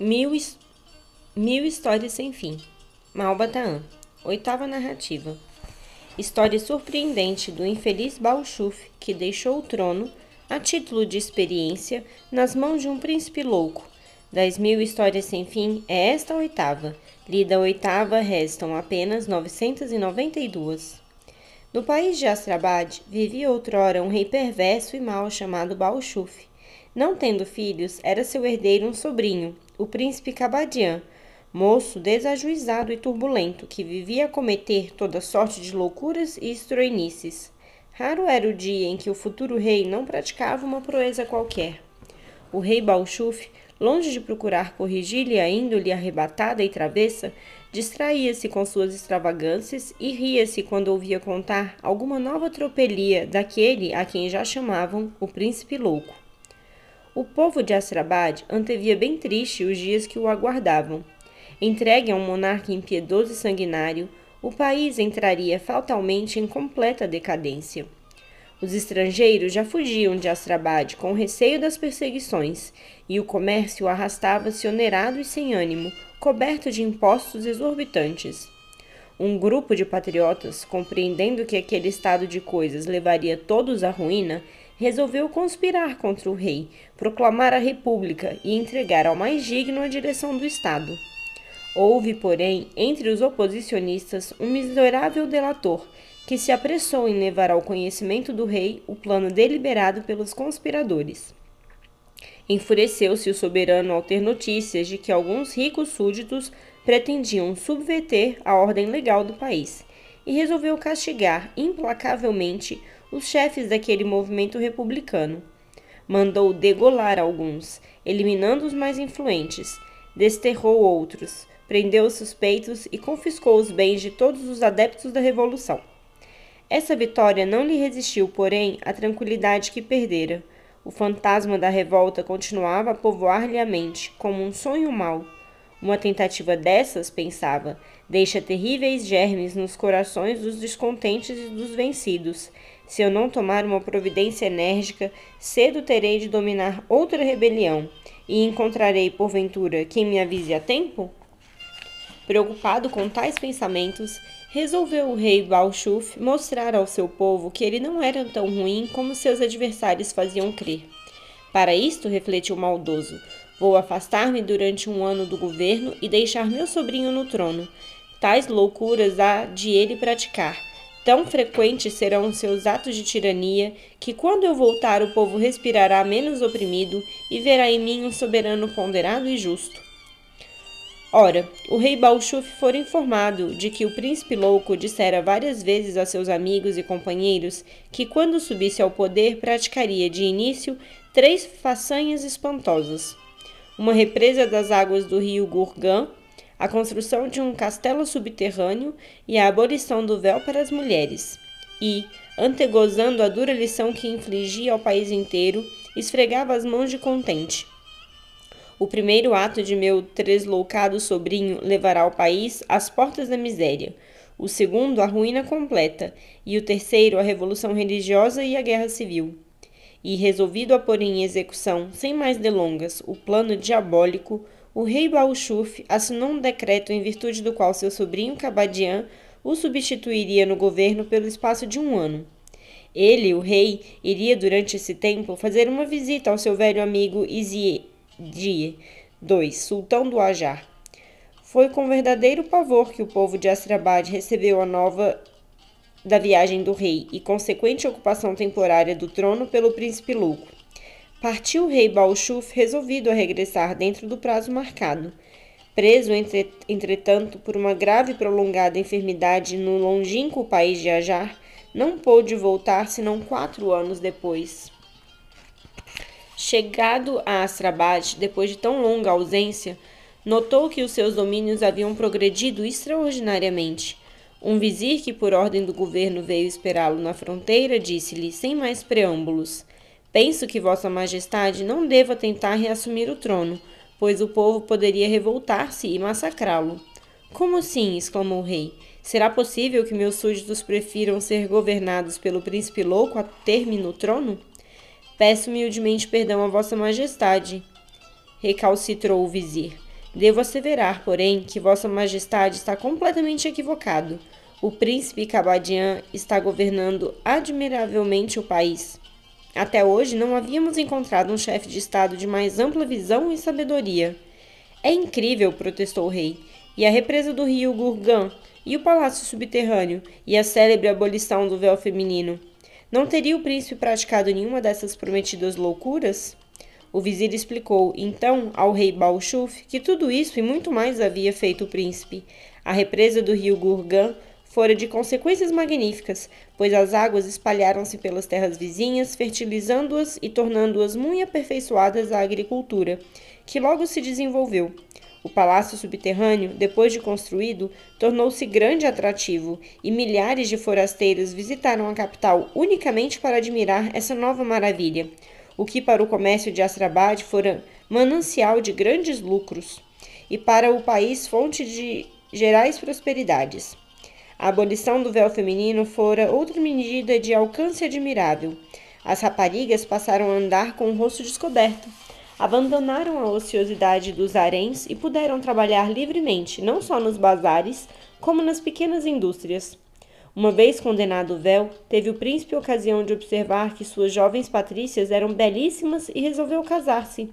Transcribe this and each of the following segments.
Mil, Mil Histórias Sem Fim. Malbataan. Oitava narrativa. História surpreendente do infeliz Balchuf que deixou o trono, a título de experiência, nas mãos de um príncipe louco. Das mil histórias sem fim é esta a oitava. Lida a oitava, restam apenas 992. No país de Astrabad vivia outrora um rei perverso e mau chamado Balchuf. Não tendo filhos, era seu herdeiro um sobrinho, o príncipe Cabadian, moço desajuizado e turbulento, que vivia a cometer toda sorte de loucuras e estroinices. Raro era o dia em que o futuro rei não praticava uma proeza qualquer. O rei Balchuf, longe de procurar corrigir-lhe a índole arrebatada e travessa, distraía-se com suas extravagâncias e ria-se quando ouvia contar alguma nova tropelia daquele a quem já chamavam o príncipe louco. O povo de Astrabad antevia bem triste os dias que o aguardavam. Entregue a um monarca impiedoso e sanguinário, o país entraria fatalmente em completa decadência. Os estrangeiros já fugiam de Astrabad com receio das perseguições, e o comércio arrastava-se onerado e sem ânimo, coberto de impostos exorbitantes. Um grupo de patriotas, compreendendo que aquele estado de coisas levaria todos à ruína, resolveu conspirar contra o rei, proclamar a república e entregar ao mais digno a direção do Estado. Houve, porém, entre os oposicionistas um miserável delator que se apressou em levar ao conhecimento do rei o plano deliberado pelos conspiradores. Enfureceu-se o soberano ao ter notícias de que alguns ricos súditos pretendiam subverter a ordem legal do país e resolveu castigar implacavelmente os chefes daquele movimento republicano. Mandou degolar alguns, eliminando os mais influentes, desterrou outros, prendeu os suspeitos e confiscou os bens de todos os adeptos da revolução. Essa vitória não lhe resistiu, porém, à tranquilidade que perdera. O fantasma da revolta continuava a povoar-lhe a mente, como um sonho mau. Uma tentativa dessas, pensava, deixa terríveis germes nos corações dos descontentes e dos vencidos, se eu não tomar uma providência enérgica, cedo terei de dominar outra rebelião, e encontrarei, porventura, quem me avise a tempo? Preocupado com tais pensamentos, resolveu o rei Balchuf mostrar ao seu povo que ele não era tão ruim como seus adversários faziam crer. Para isto, refletiu o maldoso, vou afastar-me durante um ano do governo e deixar meu sobrinho no trono. Tais loucuras há de ele praticar, Tão frequentes serão seus atos de tirania que, quando eu voltar, o povo respirará menos oprimido e verá em mim um soberano ponderado e justo. Ora, o rei Balchuf fora informado de que o príncipe louco dissera várias vezes a seus amigos e companheiros que, quando subisse ao poder, praticaria de início três façanhas espantosas: uma represa das águas do rio Gurgan a construção de um castelo subterrâneo e a abolição do véu para as mulheres. E, antegozando a dura lição que infligia ao país inteiro, esfregava as mãos de contente. O primeiro ato de meu tresloucado sobrinho levará o país às portas da miséria, o segundo, a ruína completa, e o terceiro, a revolução religiosa e a guerra civil. E, resolvido a pôr em execução, sem mais delongas, o plano diabólico, o rei Balchuf assinou um decreto em virtude do qual seu sobrinho Cabadian o substituiria no governo pelo espaço de um ano. Ele, o rei, iria durante esse tempo fazer uma visita ao seu velho amigo Izie II, sultão do Ajar. Foi com verdadeiro pavor que o povo de Astrabad recebeu a nova da viagem do rei e consequente ocupação temporária do trono pelo príncipe Luco. Partiu o rei Balchuf resolvido a regressar dentro do prazo marcado. Preso, entre, entretanto, por uma grave e prolongada enfermidade no longínquo país de Ajar, não pôde voltar senão quatro anos depois. Chegado a Astrabad, depois de tão longa ausência, notou que os seus domínios haviam progredido extraordinariamente. Um vizir que, por ordem do governo, veio esperá-lo na fronteira, disse-lhe, sem mais preâmbulos: Penso que Vossa Majestade não deva tentar reassumir o trono, pois o povo poderia revoltar-se e massacrá-lo. Como assim? exclamou o rei. Será possível que meus súditos prefiram ser governados pelo príncipe louco a ter-me no trono? Peço humildemente perdão a Vossa Majestade, recalcitrou o vizir. Devo asseverar, porém, que Vossa Majestade está completamente equivocado. O príncipe Cabadian está governando admiravelmente o país. Até hoje não havíamos encontrado um chefe de Estado de mais ampla visão e sabedoria. É incrível, protestou o rei. E a represa do rio Gurgan, e o palácio subterrâneo, e a célebre abolição do véu feminino. Não teria o príncipe praticado nenhuma dessas prometidas loucuras? O vizir explicou, então, ao rei Balchuf que tudo isso e muito mais havia feito o príncipe. A represa do rio Gurgan fora de consequências magníficas, pois as águas espalharam-se pelas terras vizinhas, fertilizando-as e tornando-as muito aperfeiçoadas à agricultura, que logo se desenvolveu. O palácio subterrâneo, depois de construído, tornou-se grande atrativo, e milhares de forasteiros visitaram a capital unicamente para admirar essa nova maravilha, o que para o comércio de Astrabad fora manancial de grandes lucros, e para o país fonte de gerais prosperidades. A abolição do véu feminino fora outra medida de alcance admirável. As raparigas passaram a andar com o rosto descoberto abandonaram a ociosidade dos haréns e puderam trabalhar livremente, não só nos bazares, como nas pequenas indústrias. Uma vez condenado o véu, teve o príncipe ocasião de observar que suas jovens patrícias eram belíssimas e resolveu casar-se.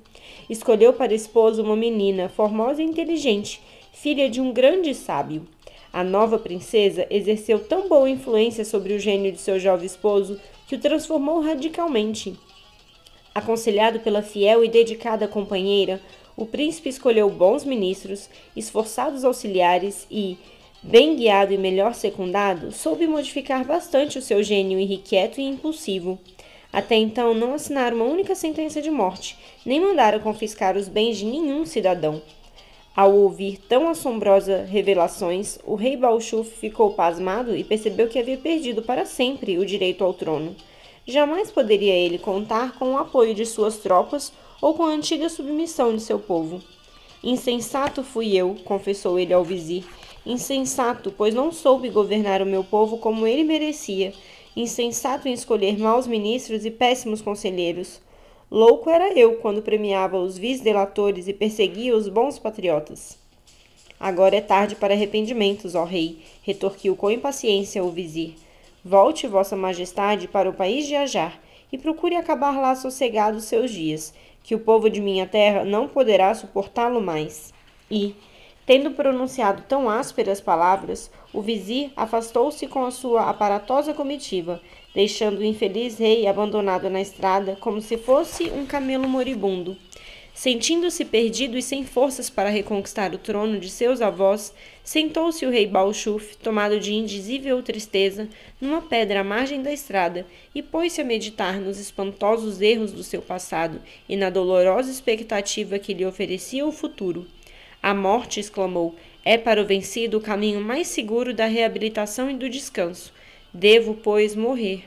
Escolheu para esposa uma menina formosa e inteligente, filha de um grande sábio. A nova princesa exerceu tão boa influência sobre o gênio de seu jovem esposo que o transformou radicalmente. Aconselhado pela fiel e dedicada companheira, o príncipe escolheu bons ministros, esforçados auxiliares e, bem guiado e melhor secundado, soube modificar bastante o seu gênio irrequieto e impulsivo. Até então não assinaram uma única sentença de morte, nem mandaram confiscar os bens de nenhum cidadão. Ao ouvir tão assombrosas revelações, o rei Balchuf ficou pasmado e percebeu que havia perdido para sempre o direito ao trono. Jamais poderia ele contar com o apoio de suas tropas ou com a antiga submissão de seu povo. Insensato fui eu, confessou ele ao vizir. Insensato, pois não soube governar o meu povo como ele merecia. Insensato em escolher maus ministros e péssimos conselheiros. Louco era eu quando premiava os vis delatores e perseguia os bons patriotas. Agora é tarde para arrependimentos, ó rei, retorquiu com impaciência o vizir. Volte, Vossa Majestade, para o país de Ajar e procure acabar lá sossegado seus dias, que o povo de minha terra não poderá suportá-lo mais. E, tendo pronunciado tão ásperas palavras, o vizir afastou-se com a sua aparatosa comitiva, deixando o infeliz rei abandonado na estrada como se fosse um camelo moribundo. Sentindo-se perdido e sem forças para reconquistar o trono de seus avós, sentou-se o rei Balchuf, tomado de indizível tristeza, numa pedra à margem da estrada e pôs-se a meditar nos espantosos erros do seu passado e na dolorosa expectativa que lhe oferecia o futuro. A morte, exclamou, é para o vencido o caminho mais seguro da reabilitação e do descanso. Devo, pois, morrer.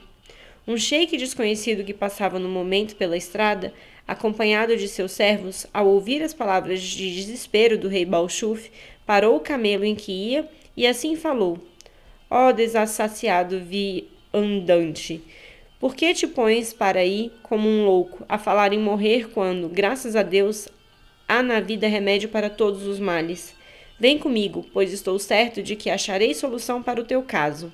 Um sheik desconhecido que passava no momento pela estrada acompanhado de seus servos, ao ouvir as palavras de desespero do rei Balchuf, parou o camelo em que ia e assim falou: Ó oh, desassaciado viandante, por que te pões para aí como um louco, a falar em morrer quando, graças a Deus, há na vida remédio para todos os males? Vem comigo, pois estou certo de que acharei solução para o teu caso.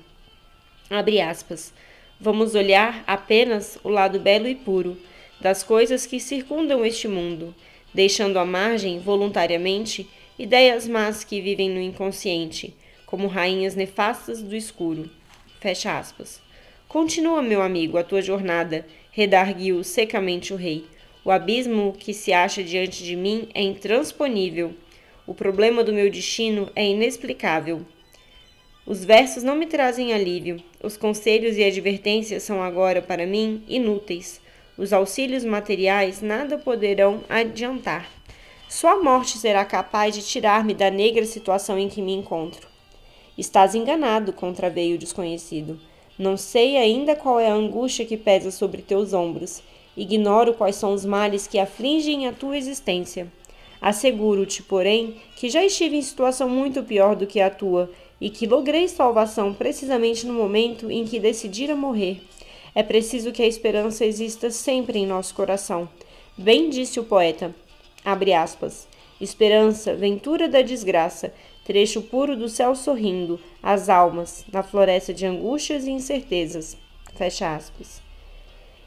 Abre aspas. Vamos olhar apenas o lado belo e puro das coisas que circundam este mundo, deixando à margem, voluntariamente, ideias más que vivem no inconsciente, como rainhas nefastas do escuro. Fecha aspas. Continua, meu amigo, a tua jornada, redarguiu secamente o rei. O abismo que se acha diante de mim é intransponível. O problema do meu destino é inexplicável. Os versos não me trazem alívio. Os conselhos e advertências são agora, para mim, inúteis. Os auxílios materiais nada poderão adiantar. Só a morte será capaz de tirar-me da negra situação em que me encontro. Estás enganado, contraveio o desconhecido. Não sei ainda qual é a angústia que pesa sobre teus ombros. Ignoro quais são os males que afligem a tua existência. Asseguro-te, porém, que já estive em situação muito pior do que a tua e que logrei salvação precisamente no momento em que decidira morrer. É preciso que a esperança exista sempre em nosso coração. Bem disse o poeta. Abre aspas. Esperança, ventura da desgraça, trecho puro do céu sorrindo, as almas, na floresta de angústias e incertezas. Fecha aspas.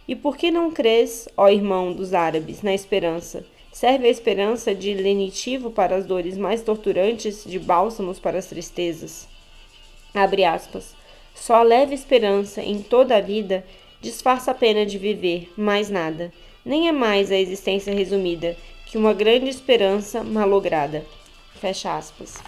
E por que não crês, ó irmão dos árabes, na esperança? Serve a esperança de lenitivo para as dores mais torturantes, de bálsamos para as tristezas. Abre aspas. Só a leve esperança em toda a vida disfarça a pena de viver, mais nada. Nem é mais a existência resumida que uma grande esperança malograda. Fecha aspas.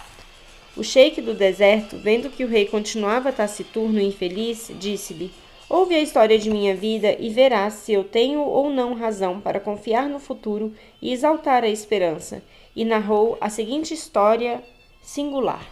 O sheik do deserto, vendo que o rei continuava taciturno e infeliz, disse-lhe: Ouve a história de minha vida e verás se eu tenho ou não razão para confiar no futuro e exaltar a esperança. E narrou a seguinte história singular.